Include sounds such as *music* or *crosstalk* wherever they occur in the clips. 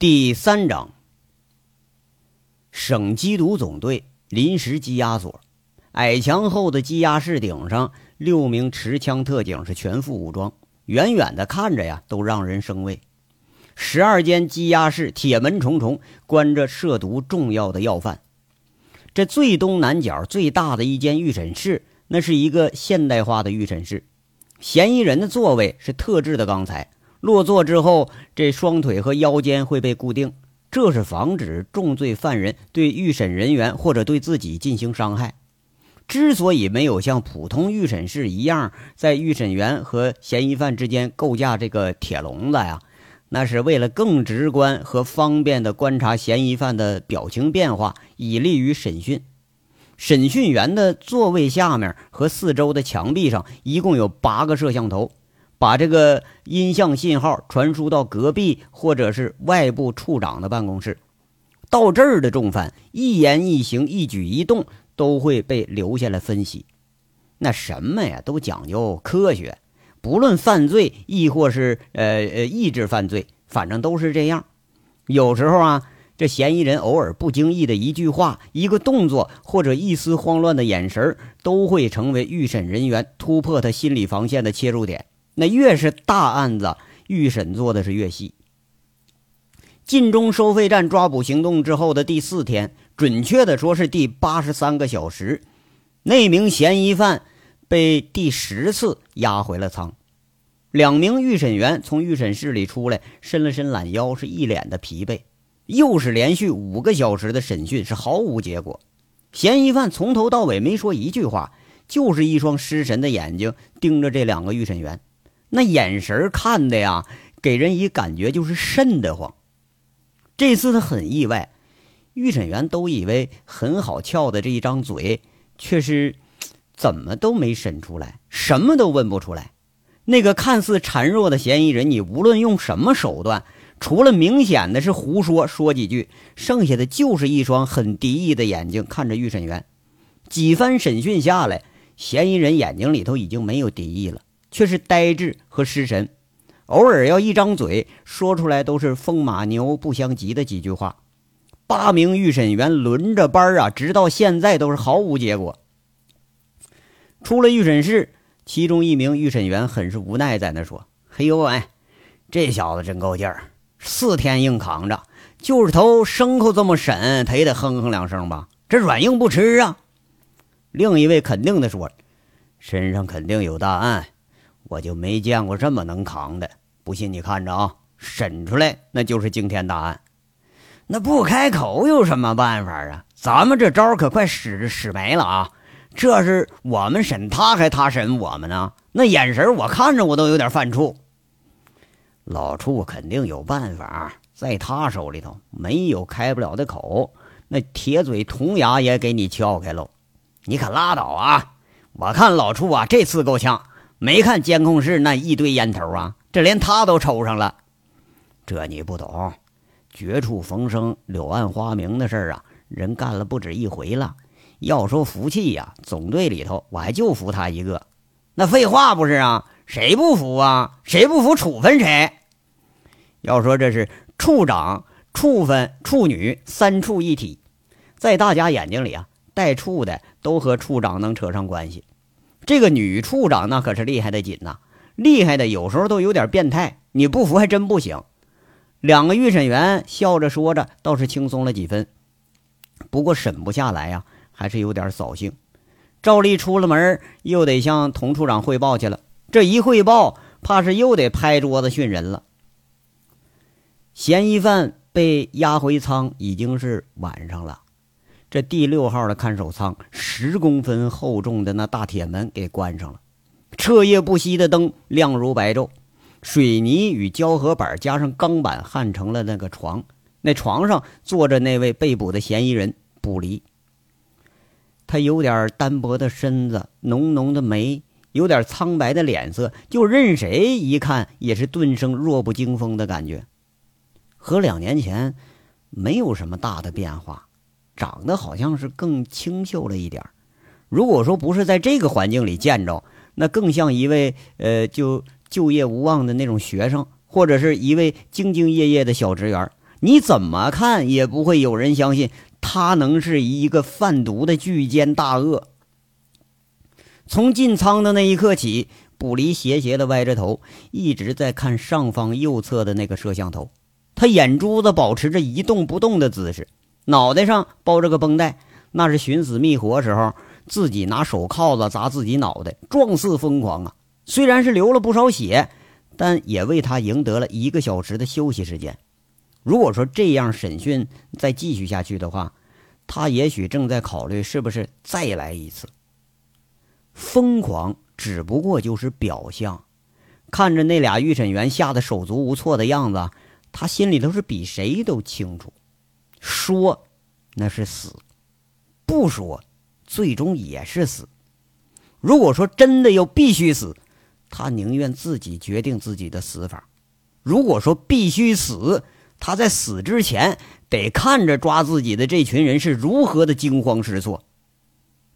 第三章，省缉毒总队临时羁押所，矮墙后的羁押室顶上，六名持枪特警是全副武装，远远的看着呀，都让人生畏。十二间羁押室，铁门重重，关着涉毒重要的要犯。这最东南角最大的一间预审室，那是一个现代化的预审室，嫌疑人的座位是特制的钢材。落座之后，这双腿和腰间会被固定，这是防止重罪犯人对预审人员或者对自己进行伤害。之所以没有像普通预审室一样，在预审员和嫌疑犯之间构架这个铁笼子呀，那是为了更直观和方便地观察嫌疑犯的表情变化，以利于审讯。审讯员的座位下面和四周的墙壁上一共有八个摄像头。把这个音像信号传输到隔壁或者是外部处长的办公室，到这儿的重犯一言一行、一举一动都会被留下来分析。那什么呀，都讲究科学，不论犯罪亦或是呃呃抑制犯罪，反正都是这样。有时候啊，这嫌疑人偶尔不经意的一句话、一个动作或者一丝慌乱的眼神，都会成为预审人员突破他心理防线的切入点。那越是大案子，预审做的是越细。晋中收费站抓捕行动之后的第四天，准确的说是第八十三个小时，那名嫌疑犯被第十次押回了仓。两名预审员从预审室里出来，伸了伸懒腰，是一脸的疲惫。又是连续五个小时的审讯，是毫无结果。嫌疑犯从头到尾没说一句话，就是一双失神的眼睛盯着这两个预审员。那眼神看的呀，给人一感觉就是瘆得慌。这次他很意外，预审员都以为很好撬的这一张嘴，却是怎么都没审出来，什么都问不出来。那个看似孱弱的嫌疑人，你无论用什么手段，除了明显的是胡说说几句，剩下的就是一双很敌意的眼睛看着预审员。几番审讯下来，嫌疑人眼睛里头已经没有敌意了。却是呆滞和失神，偶尔要一张嘴说出来都是风马牛不相及的几句话。八名预审员轮着班啊，直到现在都是毫无结果。出了预审室，其中一名预审员很是无奈，在那说：“嘿呦喂，这小子真够劲儿，四天硬扛着，就是头牲口这么审，他也得哼哼两声吧？这软硬不吃啊。”另一位肯定的说：“身上肯定有大案。”我就没见过这么能扛的，不信你看着啊，审出来那就是惊天大案。那不开口有什么办法啊？咱们这招可快使使没了啊！这是我们审他，还他审我们呢？那眼神我看着我都有点犯怵。老处肯定有办法，在他手里头没有开不了的口，那铁嘴铜牙也给你撬开喽。你可拉倒啊！我看老处啊，这次够呛。没看监控室那一堆烟头啊，这连他都抽上了。这你不懂，绝处逢生、柳暗花明的事儿啊，人干了不止一回了。要说服气呀，总队里头我还就服他一个。那废话不是啊？谁不服啊？谁不服处分谁？要说这是处长、处分、处女三处一体，在大家眼睛里啊，带处的都和处长能扯上关系。这个女处长那可是厉害的紧呐，厉害的有时候都有点变态，你不服还真不行。两个预审员笑着说着，倒是轻松了几分。不过审不下来呀，还是有点扫兴。照例出了门又得向童处长汇报去了，这一汇报，怕是又得拍桌子训人了。嫌疑犯被押回仓，已经是晚上了。这第六号的看守舱，十公分厚重的那大铁门给关上了，彻夜不息的灯亮如白昼，水泥与胶合板加上钢板焊成了那个床，那床上坐着那位被捕的嫌疑人卜离。他有点单薄的身子，浓浓的眉，有点苍白的脸色，就任谁一看也是顿生弱不禁风的感觉，和两年前没有什么大的变化。长得好像是更清秀了一点如果说不是在这个环境里见着，那更像一位呃，就就业无望的那种学生，或者是一位兢兢业业的小职员。你怎么看也不会有人相信他能是一个贩毒的巨奸大恶。从进仓的那一刻起，卜离斜斜的歪着头，一直在看上方右侧的那个摄像头。他眼珠子保持着一动不动的姿势，脑袋上包着个绷带，那是寻死觅活时候自己拿手铐子砸自己脑袋，状似疯狂啊！虽然是流了不少血，但也为他赢得了一个小时的休息时间。如果说这样审讯再继续下去的话，他也许正在考虑是不是再来一次。疯狂只不过就是表象，看着那俩预审员吓得手足无措的样子，他心里头是比谁都清楚。说那是死，不说最终也是死。如果说真的要必须死，他宁愿自己决定自己的死法。如果说必须死，他在死之前得看着抓自己的这群人是如何的惊慌失措。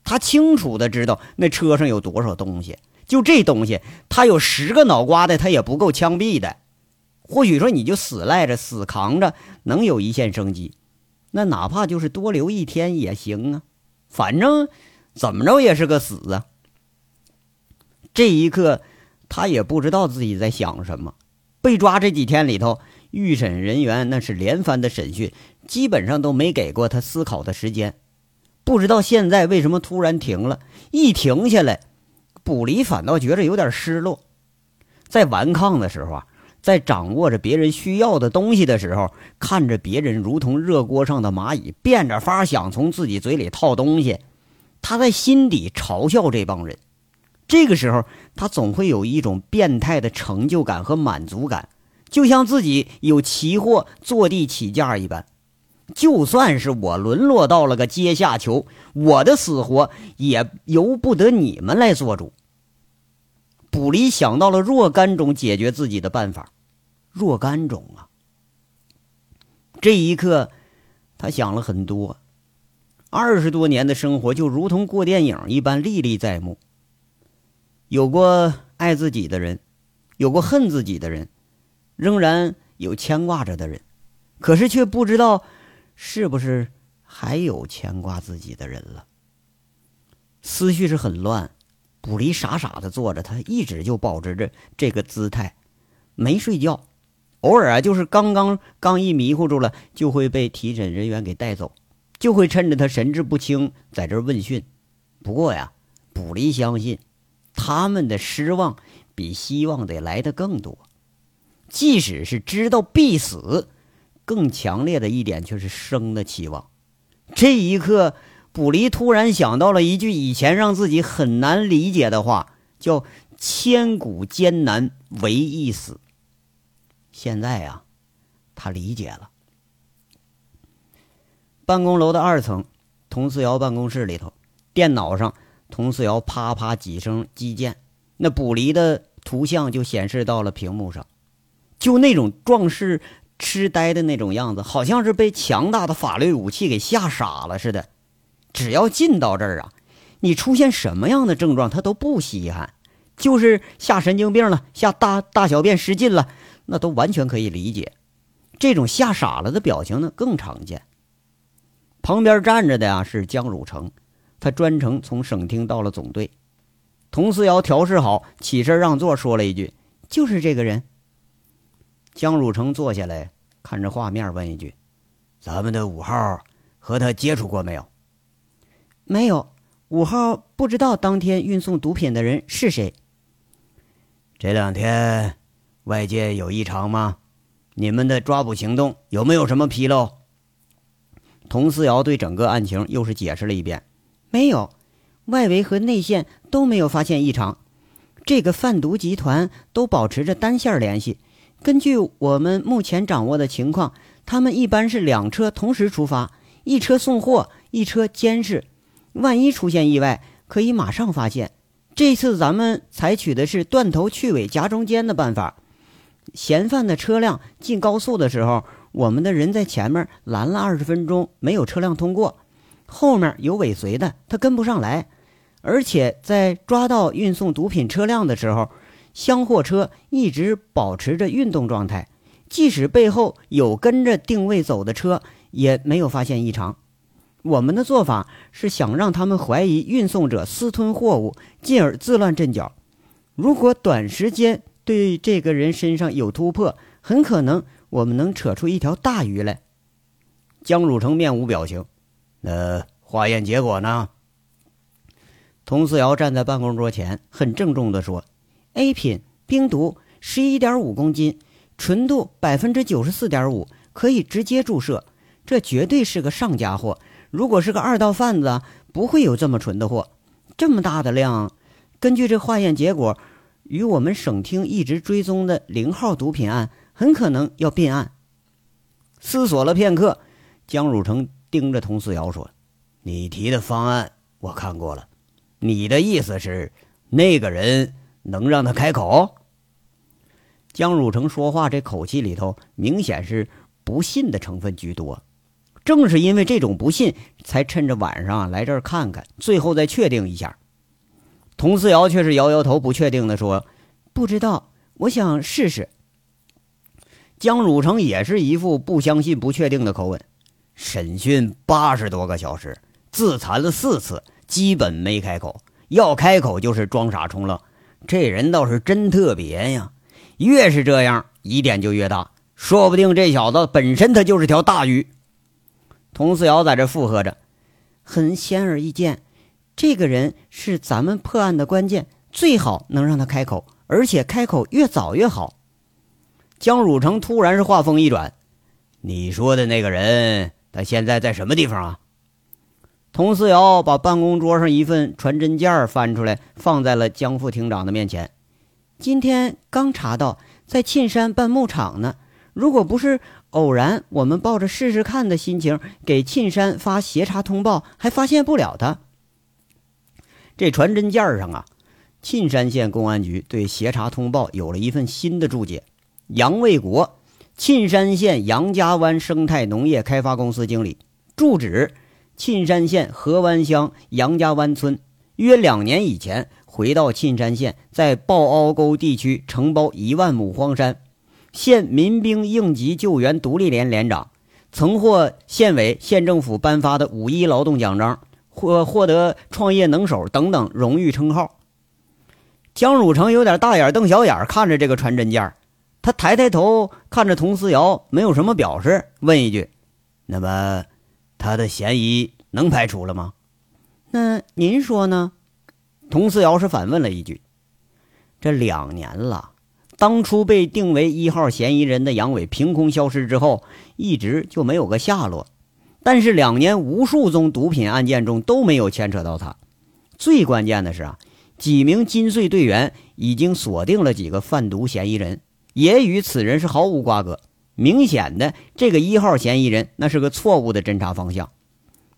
他清楚的知道那车上有多少东西，就这东西，他有十个脑瓜子，他也不够枪毙的。或许说你就死赖着、死扛着，能有一线生机，那哪怕就是多留一天也行啊。反正怎么着也是个死啊。这一刻，他也不知道自己在想什么。被抓这几天里头，预审人员那是连番的审讯，基本上都没给过他思考的时间。不知道现在为什么突然停了，一停下来，卜离反倒觉着有点失落。在顽抗的时候啊，在掌握着别人需要的东西的时候，看着别人如同热锅上的蚂蚁，变着法想从自己嘴里套东西，他在心底嘲笑这帮人。这个时候，他总会有一种变态的成就感和满足感，就像自己有奇货坐地起价一般。就算是我沦落到了个阶下囚，我的死活也由不得你们来做主。卜离想到了若干种解决自己的办法，若干种啊！这一刻，他想了很多。二十多年的生活就如同过电影一般历历在目，有过爱自己的人，有过恨自己的人，仍然有牵挂着的人，可是却不知道。是不是还有牵挂自己的人了？思绪是很乱，卜离傻傻的坐着，他一直就保持着这个姿态，没睡觉。偶尔啊，就是刚刚刚一迷糊住了，就会被提审人员给带走，就会趁着他神志不清在这问讯。不过呀，卜离相信他们的失望比希望得来的更多，即使是知道必死。更强烈的一点却是生的期望。这一刻，卜离突然想到了一句以前让自己很难理解的话，叫“千古艰难唯一死”。现在呀，他理解了。办公楼的二层，佟思瑶办公室里头，电脑上，佟思瑶啪啪几声击键，那卜离的图像就显示到了屏幕上，就那种壮士。痴呆的那种样子，好像是被强大的法律武器给吓傻了似的。只要进到这儿啊，你出现什么样的症状，他都不稀罕。就是吓神经病了，吓大大小便失禁了，那都完全可以理解。这种吓傻了的表情呢，更常见。旁边站着的呀是江汝成，他专程从省厅到了总队。佟思瑶调试好，起身让座，说了一句：“就是这个人。”江汝成坐下来，看着画面，问一句：“咱们的五号和他接触过没有？”“没有，五号不知道当天运送毒品的人是谁。”“这两天外界有异常吗？你们的抓捕行动有没有什么纰漏？”佟思瑶对整个案情又是解释了一遍：“没有，外围和内线都没有发现异常，这个贩毒集团都保持着单线联系。”根据我们目前掌握的情况，他们一般是两车同时出发，一车送货，一车监视。万一出现意外，可以马上发现。这次咱们采取的是断头去尾夹中间的办法。嫌犯的车辆进高速的时候，我们的人在前面拦了二十分钟，没有车辆通过。后面有尾随的，他跟不上来。而且在抓到运送毒品车辆的时候。厢货车一直保持着运动状态，即使背后有跟着定位走的车，也没有发现异常。我们的做法是想让他们怀疑运送者私吞货物，进而自乱阵脚。如果短时间对这个人身上有突破，很可能我们能扯出一条大鱼来。江汝成面无表情。那化验结果呢？佟思瑶站在办公桌前，很郑重地说：“A 品冰毒十一点五公斤，纯度百分之九十四点五，可以直接注射。这绝对是个上家货。如果是个二道贩子，不会有这么纯的货。这么大的量，根据这化验结果，与我们省厅一直追踪的零号毒品案很可能要并案。”思索了片刻，江汝成盯着佟思瑶说：“你提的方案我看过了。”你的意思是，那个人能让他开口？江汝成说话这口气里头明显是不信的成分居多。正是因为这种不信，才趁着晚上来这儿看看，最后再确定一下。佟思瑶却是摇摇头，不确定的说：“不知道，我想试试。”江汝成也是一副不相信、不确定的口吻。审讯八十多个小时，自残了四次。基本没开口，要开口就是装傻充愣。这人倒是真特别呀！越是这样，疑点就越大。说不定这小子本身他就是条大鱼。佟思瑶在这附和着，很显而易见，这个人是咱们破案的关键，最好能让他开口，而且开口越早越好。江汝成突然是话锋一转：“你说的那个人，他现在在什么地方啊？”佟思瑶把办公桌上一份传真件翻出来，放在了江副厅长的面前。今天刚查到，在沁山办牧场呢。如果不是偶然，我们抱着试试看的心情给沁山发协查通报，还发现不了他。这传真件上啊，沁山县公安局对协查通报有了一份新的注解：杨卫国，沁山县杨家湾生态农业开发公司经理，住址。沁山县河湾乡杨家湾村，约两年以前回到沁山县，在抱凹沟地区承包一万亩荒山，县民兵应急救援独立连连长，曾获县委县政府颁发的五一劳动奖章，获获得创业能手等等荣誉称号。江汝成有点大眼瞪小眼看着这个传真件，他抬抬头看着佟思瑶，没有什么表示，问一句：“那么？”他的嫌疑能排除了吗？那您说呢？佟思瑶是反问了一句。这两年了，当初被定为一号嫌疑人的杨伟凭空消失之后，一直就没有个下落。但是两年无数宗毒品案件中都没有牵扯到他。最关键的是啊，几名金穗队员已经锁定了几个贩毒嫌疑人，也与此人是毫无瓜葛。明显的，这个一号嫌疑人那是个错误的侦查方向。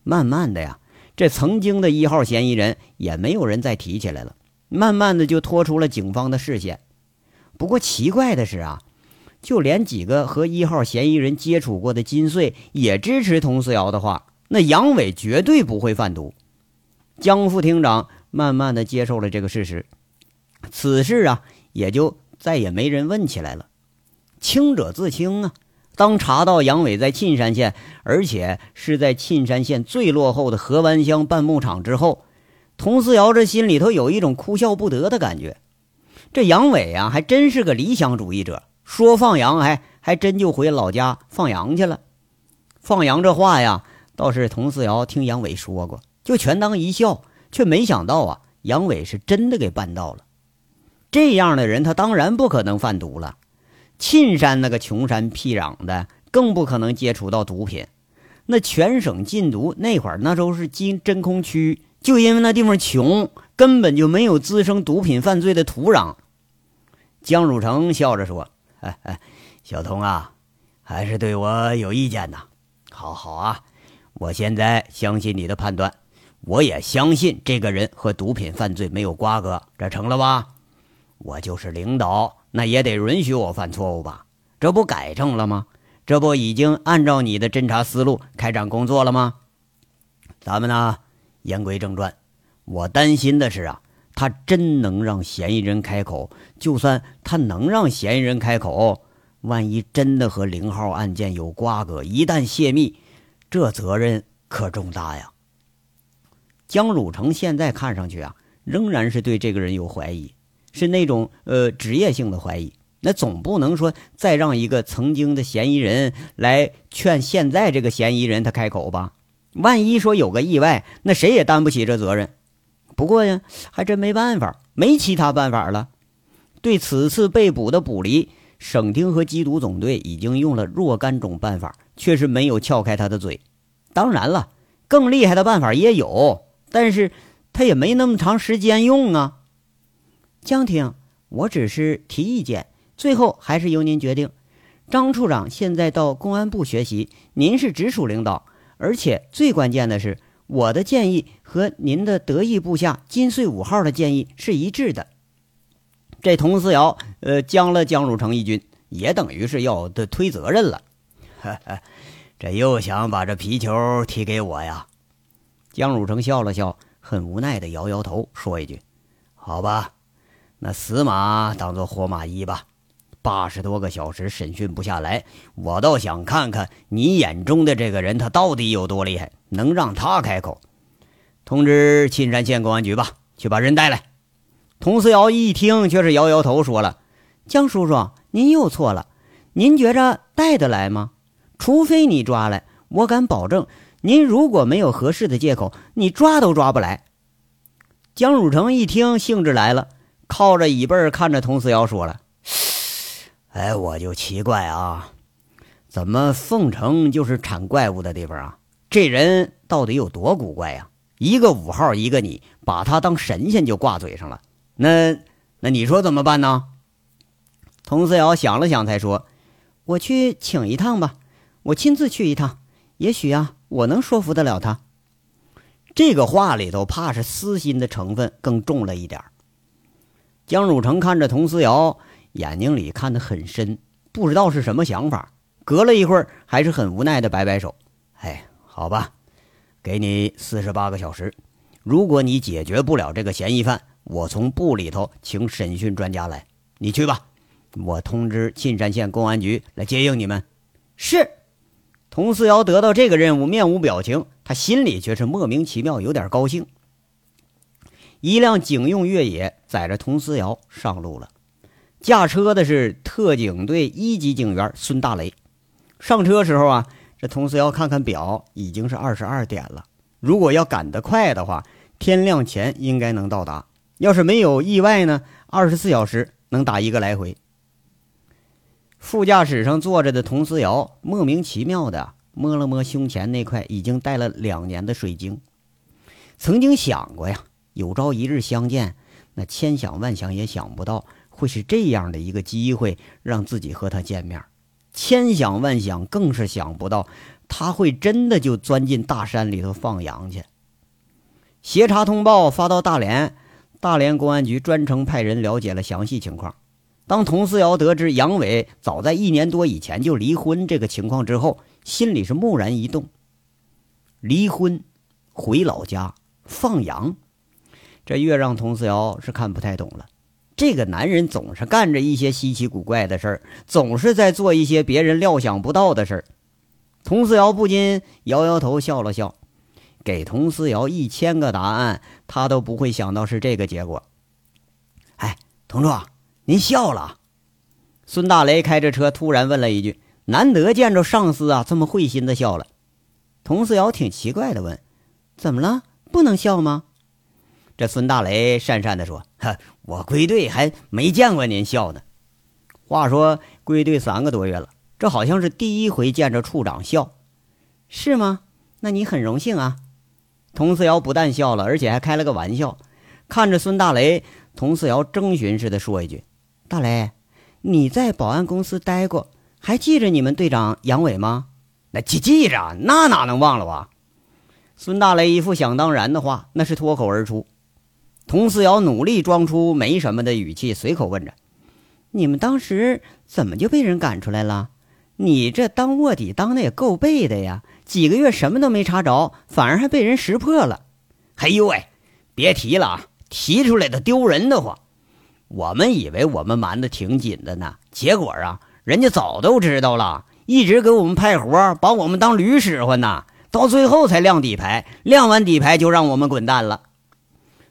慢慢的呀，这曾经的一号嫌疑人也没有人再提起来了。慢慢的就拖出了警方的视线。不过奇怪的是啊，就连几个和一号嫌疑人接触过的金穗也支持佟思瑶的话，那杨伟绝对不会贩毒。江副厅长慢慢的接受了这个事实，此事啊，也就再也没人问起来了。清者自清啊！当查到杨伟在沁山县，而且是在沁山县最落后的河湾乡办牧场之后，佟思瑶这心里头有一种哭笑不得的感觉。这杨伟啊，还真是个理想主义者，说放羊还还真就回老家放羊去了。放羊这话呀，倒是佟思瑶听杨伟说过，就全当一笑，却没想到啊，杨伟是真的给办到了。这样的人，他当然不可能贩毒了。沁山那个穷山僻壤的，更不可能接触到毒品。那全省禁毒那会儿，那都是禁真空区，就因为那地方穷，根本就没有滋生毒品犯罪的土壤。江汝成笑着说：“，哎 *laughs* 哎小童啊，还是对我有意见呐。好好啊，我现在相信你的判断，我也相信这个人和毒品犯罪没有瓜葛，这成了吧？我就是领导。”那也得允许我犯错误吧？这不改正了吗？这不已经按照你的侦查思路开展工作了吗？咱们呢，言归正传。我担心的是啊，他真能让嫌疑人开口。就算他能让嫌疑人开口，万一真的和零号案件有瓜葛，一旦泄密，这责任可重大呀。江汝成现在看上去啊，仍然是对这个人有怀疑，是那种呃职业性的怀疑。那总不能说再让一个曾经的嫌疑人来劝现在这个嫌疑人他开口吧？万一说有个意外，那谁也担不起这责任。不过呀，还真没办法，没其他办法了。对此次被捕的捕离，省厅和缉毒总队已经用了若干种办法，却是没有撬开他的嘴。当然了，更厉害的办法也有，但是他也没那么长时间用啊。江婷，我只是提意见。最后还是由您决定。张处长现在到公安部学习，您是直属领导，而且最关键的是，我的建议和您的得意部下金穗五号的建议是一致的。这佟思瑶，呃，将了江汝成一军，也等于是要的推责任了。*laughs* 这又想把这皮球踢给我呀？江汝成笑了笑，很无奈的摇摇头，说一句：“好吧，那死马当做活马医吧。”八十多个小时审讯不下来，我倒想看看你眼中的这个人，他到底有多厉害，能让他开口。通知沁山县公安局吧，去把人带来。佟思瑶一听，却是摇摇头，说了：“江叔叔，您又错了。您觉着带得来吗？除非你抓来，我敢保证，您如果没有合适的借口，你抓都抓不来。”江汝成一听，兴致来了，靠着椅背看着佟思瑶，说了。哎，我就奇怪啊，怎么凤城就是产怪物的地方啊？这人到底有多古怪呀？一个五号，一个你，把他当神仙就挂嘴上了。那那你说怎么办呢？佟思瑶想了想，才说：“我去请一趟吧，我亲自去一趟，也许啊，我能说服得了他。”这个话里头怕是私心的成分更重了一点江汝成看着佟思瑶。眼睛里看得很深，不知道是什么想法。隔了一会儿，还是很无奈的摆摆手：“哎，好吧，给你四十八个小时。如果你解决不了这个嫌疑犯，我从部里头请审讯专家来。你去吧，我通知沁山县公安局来接应你们。”是。佟思瑶得到这个任务，面无表情，他心里却是莫名其妙，有点高兴。一辆警用越野载着佟思瑶上路了。驾车的是特警队一级警员孙大雷。上车时候啊，这佟思瑶看看表，已经是二十二点了。如果要赶得快的话，天亮前应该能到达。要是没有意外呢，二十四小时能打一个来回。副驾驶上坐着的佟思瑶莫名其妙的摸了摸胸前那块已经戴了两年的水晶，曾经想过呀，有朝一日相见，那千想万想也想不到。会是这样的一个机会，让自己和他见面。千想万想，更是想不到他会真的就钻进大山里头放羊去。协查通报发到大连，大连公安局专程派人了解了详细情况。当佟思瑶得知杨伟早在一年多以前就离婚这个情况之后，心里是蓦然一动。离婚，回老家放羊，这越让佟思瑶是看不太懂了。这个男人总是干着一些稀奇古怪的事儿，总是在做一些别人料想不到的事儿。佟思瑶不禁摇摇头，笑了笑。给佟思瑶一千个答案，他都不会想到是这个结果。哎，佟处，您笑了？孙大雷开着车突然问了一句：“难得见着上司啊，这么会心的笑了。”佟思瑶挺奇怪的问：“怎么了？不能笑吗？”这孙大雷讪讪的说：“哈，我归队还没见过您笑呢。话说归队三个多月了，这好像是第一回见着处长笑，是吗？那你很荣幸啊。”佟思瑶不但笑了，而且还开了个玩笑，看着孙大雷，佟思瑶征询似的说一句：“大雷，你在保安公司待过，还记着你们队长杨伟吗？”“那记记着，那哪能忘了啊？”孙大雷一副想当然的话，那是脱口而出。佟思瑶努力装出没什么的语气，随口问着：“你们当时怎么就被人赶出来了？你这当卧底当的也够背的呀！几个月什么都没查着，反而还被人识破了。哎呦喂，别提了啊！提出来的丢人的慌。我们以为我们瞒得挺紧的呢，结果啊，人家早都知道了，一直给我们派活，把我们当驴使唤呢。到最后才亮底牌，亮完底牌就让我们滚蛋了。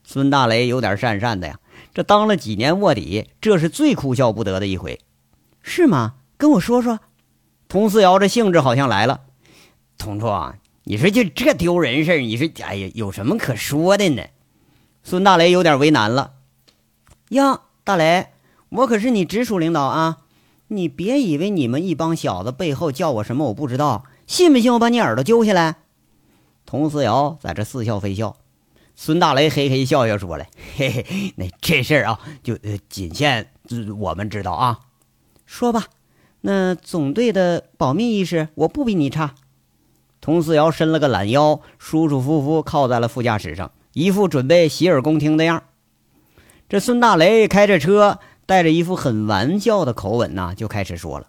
孙大雷有点讪讪的呀，这当了几年卧底，这是最哭笑不得的一回，是吗？跟我说说。佟四瑶这兴致好像来了。同桌，你说就这丢人事你说，哎呀，有什么可说的呢？孙大雷有点为难了。呀，大雷，我可是你直属领导啊！你别以为你们一帮小子背后叫我什么我不知道，信不信我把你耳朵揪下来？佟思瑶在这似笑非笑。孙大雷嘿嘿笑笑说了：“ *laughs* 嘿嘿，那这事儿啊，就仅限我们知道啊。说吧，那总队的保密意识我不比你差。”佟思瑶伸了个懒腰，舒舒服服靠在了副驾驶上，一副准备洗耳恭听的样这孙大雷开着车，带着一副很玩笑的口吻呢，就开始说了：“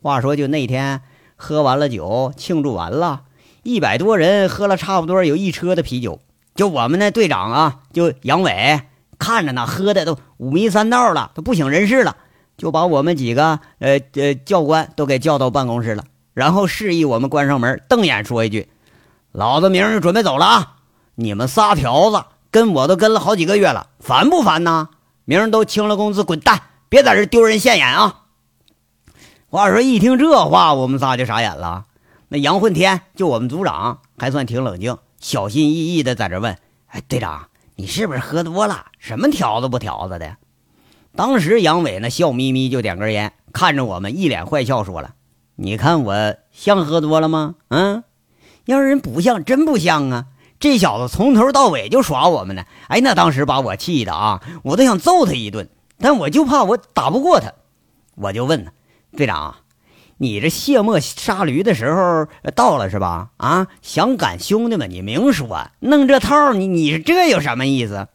话说，就那天喝完了酒，庆祝完了，一百多人喝了差不多有一车的啤酒。就我们那队长啊，就杨伟，看着呢，喝的都五迷三道了，都不省人事了，就把我们几个呃呃教官都给叫到办公室了，然后示意我们关上门，瞪眼说一句：‘老子明儿就准备走了啊！你们仨条子。’”跟我都跟了好几个月了，烦不烦呐？明儿都清了工资，滚蛋！别在这丢人现眼啊！话说一听这话，我们仨就傻眼了。那杨混天就我们组长，还算挺冷静，小心翼翼的在这问：“哎，队长，你是不是喝多了？什么条子不条子的？”当时杨伟那笑眯眯就点根烟，看着我们一脸坏笑，说了：“你看我像喝多了吗？嗯，要是人不像，真不像啊。”这小子从头到尾就耍我们呢，哎，那当时把我气的啊，我都想揍他一顿，但我就怕我打不过他，我就问他，队长，你这卸磨杀驴的时候到了是吧？啊，想赶兄弟们，你明说，弄这套，你你这有什么意思？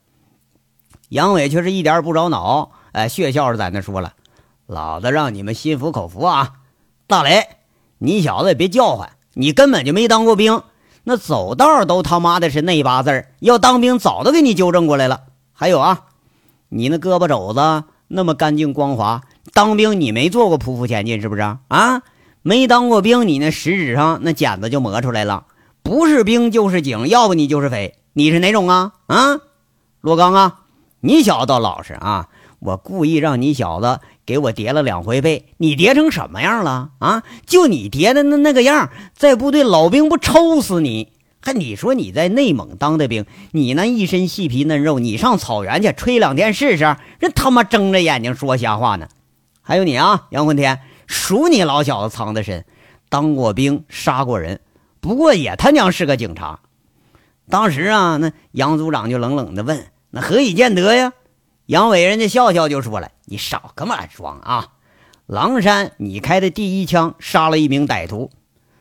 杨伟却是一点不着脑，哎，血笑着在那说了，老子让你们心服口服啊，大雷，你小子也别叫唤，你根本就没当过兵。那走道都他妈的是内八字要当兵早都给你纠正过来了。还有啊，你那胳膊肘子那么干净光滑，当兵你没做过匍匐前进是不是啊？没当过兵，你那食指上那茧子就磨出来了，不是兵就是警，要不你就是匪，你是哪种啊？啊，罗刚啊，你小子倒老实啊！我故意让你小子给我叠了两回被，你叠成什么样了啊？就你叠的那那个样，在部队老兵不抽死你？还你说你在内蒙当的兵，你那一身细皮嫩肉，你上草原去吹两天试试？人他妈睁着眼睛说瞎话呢！还有你啊，杨混天，数你老小子藏的深，当过兵，杀过人，不过也他娘是个警察。当时啊，那杨组长就冷冷的问：“那何以见得呀？”杨伟人家笑笑就说了：“你少跟我装啊！狼山，你开的第一枪杀了一名歹徒。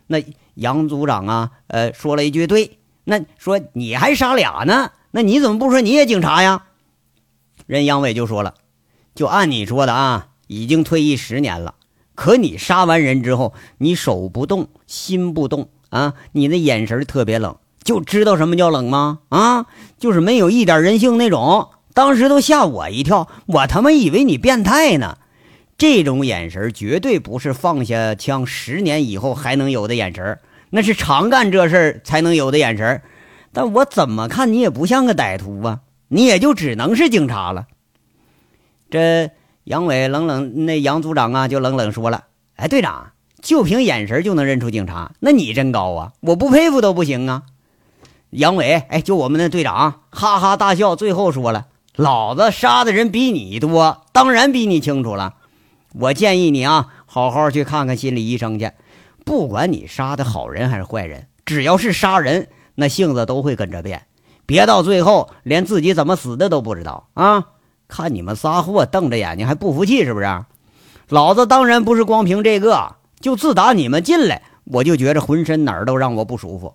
那杨组长啊，呃，说了一句对。那说你还杀俩呢？那你怎么不说你也警察呀？”人杨伟就说了：“就按你说的啊，已经退役十年了。可你杀完人之后，你手不动，心不动啊，你那眼神特别冷，就知道什么叫冷吗？啊，就是没有一点人性那种。”当时都吓我一跳，我他妈以为你变态呢。这种眼神绝对不是放下枪十年以后还能有的眼神，那是常干这事儿才能有的眼神。但我怎么看你也不像个歹徒啊，你也就只能是警察了。这杨伟冷冷，那杨组长啊就冷冷说了：“哎，队长，就凭眼神就能认出警察，那你真高啊！我不佩服都不行啊。”杨伟，哎，就我们那队长哈哈大笑，最后说了。老子杀的人比你多，当然比你清楚了。我建议你啊，好好去看看心理医生去。不管你杀的好人还是坏人，只要是杀人，那性子都会跟着变。别到最后连自己怎么死的都不知道啊！看你们仨货瞪着眼睛还不服气是不是？老子当然不是光凭这个，就自打你们进来，我就觉着浑身哪儿都让我不舒服。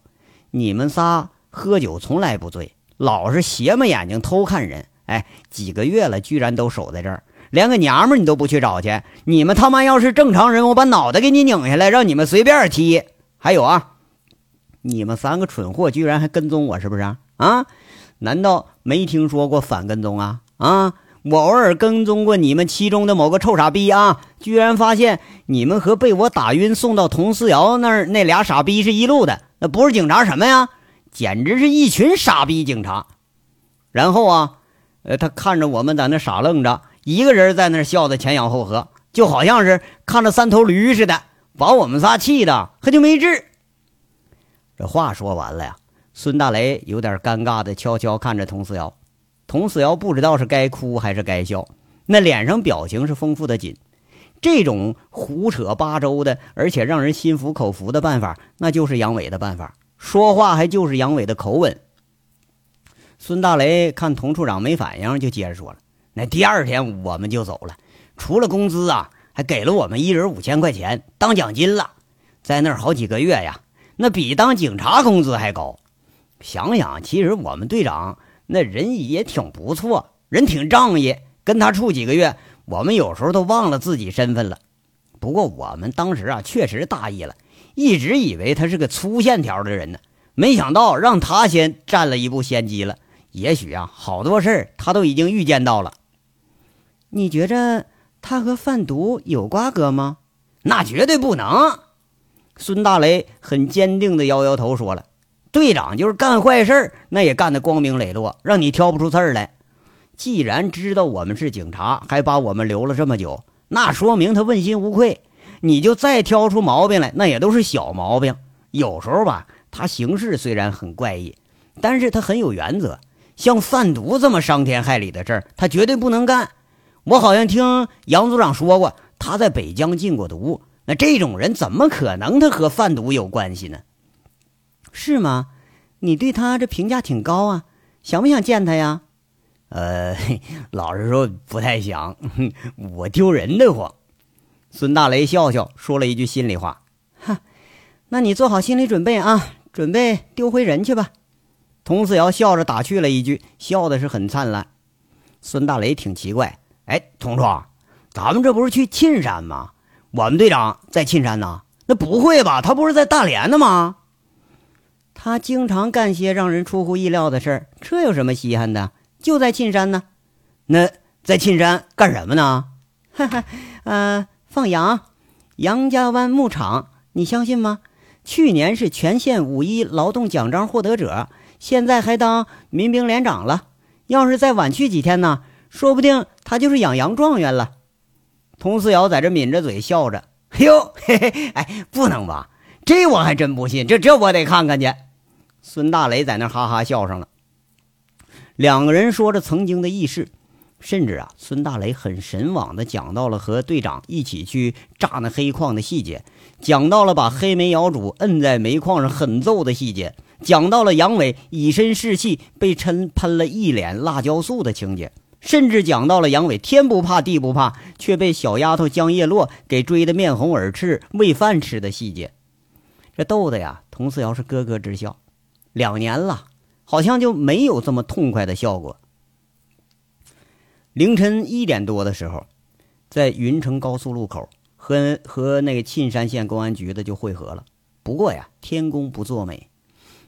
你们仨喝酒从来不醉，老是斜么眼睛偷看人。哎，几个月了，居然都守在这儿，连个娘们你都不去找去？你们他妈要是正常人，我把脑袋给你拧下来，让你们随便踢。还有啊，你们三个蠢货居然还跟踪我，是不是啊？难道没听说过反跟踪啊？啊，我偶尔跟踪过你们其中的某个臭傻逼啊，居然发现你们和被我打晕送到佟思瑶那儿那俩傻逼是一路的，那不是警察什么呀？简直是一群傻逼警察。然后啊，呃，他看着我们在那傻愣着，一个人在那笑得前仰后合，就好像是看着三头驴似的，把我们仨气的他就没治。这话说完了呀，孙大雷有点尴尬的悄悄看着佟思瑶。佟思瑶不知道是该哭还是该笑，那脸上表情是丰富的紧。这种胡扯八周的，而且让人心服口服的办法，那就是杨伟的办法。说话还就是杨伟的口吻。孙大雷看佟处长没反应，就接着说了：“那第二天我们就走了，除了工资啊，还给了我们一人五千块钱当奖金了。在那儿好几个月呀，那比当警察工资还高。想想，其实我们队长……”那人也挺不错，人挺仗义。跟他处几个月，我们有时候都忘了自己身份了。不过我们当时啊，确实大意了，一直以为他是个粗线条的人呢，没想到让他先占了一步先机了。也许啊，好多事儿他都已经预见到了。你觉着他和贩毒有瓜葛吗？那绝对不能。孙大雷很坚定地摇摇头说了。队长就是干坏事那也干得光明磊落，让你挑不出刺儿来。既然知道我们是警察，还把我们留了这么久，那说明他问心无愧。你就再挑出毛病来，那也都是小毛病。有时候吧，他行事虽然很怪异，但是他很有原则。像贩毒这么伤天害理的事儿，他绝对不能干。我好像听杨组长说过，他在北疆禁过毒。那这种人怎么可能他和贩毒有关系呢？是吗？你对他这评价挺高啊，想不想见他呀？呃，*laughs* 老实说不太想，*laughs* 我丢人的慌。孙大雷笑笑说了一句心里话：“哈，那你做好心理准备啊，准备丢回人去吧。”佟思瑶笑着打趣了一句，笑的是很灿烂。孙大雷挺奇怪：“哎，佟处，咱们这不是去沁山吗？我们队长在沁山呢？那不会吧？他不是在大连呢吗？”他经常干些让人出乎意料的事儿，这有什么稀罕的？就在沁山呢。那在沁山干什么呢？哈哈，呃，放羊。杨家湾牧场，你相信吗？去年是全县五一劳动奖章获得者，现在还当民兵连长了。要是再晚去几天呢，说不定他就是养羊状元了。佟思瑶在这抿着嘴笑着。哎呦，嘿嘿，哎，不能吧？这我还真不信。这这我得看看去。孙大雷在那哈哈笑上了。两个人说着曾经的轶事，甚至啊，孙大雷很神往的讲到了和队长一起去炸那黑矿的细节，讲到了把黑煤窑主摁在煤矿上狠揍的细节，讲到了杨伟以身试气被喷喷了一脸辣椒素的情节，甚至讲到了杨伟天不怕地不怕，却被小丫头江叶落给追得面红耳赤喂饭吃的细节。逗的呀，佟四瑶是咯咯直笑。两年了，好像就没有这么痛快的笑过。凌晨一点多的时候，在云城高速路口和和那个沁山县公安局的就汇合了。不过呀，天公不作美，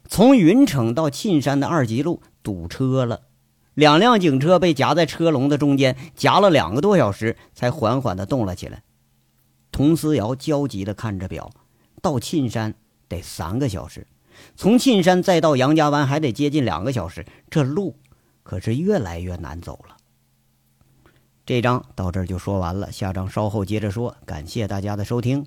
从云城到沁山的二级路堵车了，两辆警车被夹在车龙的中间，夹了两个多小时，才缓缓的动了起来。佟思瑶焦急的看着表，到沁山得三个小时。从沁山再到杨家湾还得接近两个小时，这路可是越来越难走了。这章到这儿就说完了，下章稍后接着说。感谢大家的收听。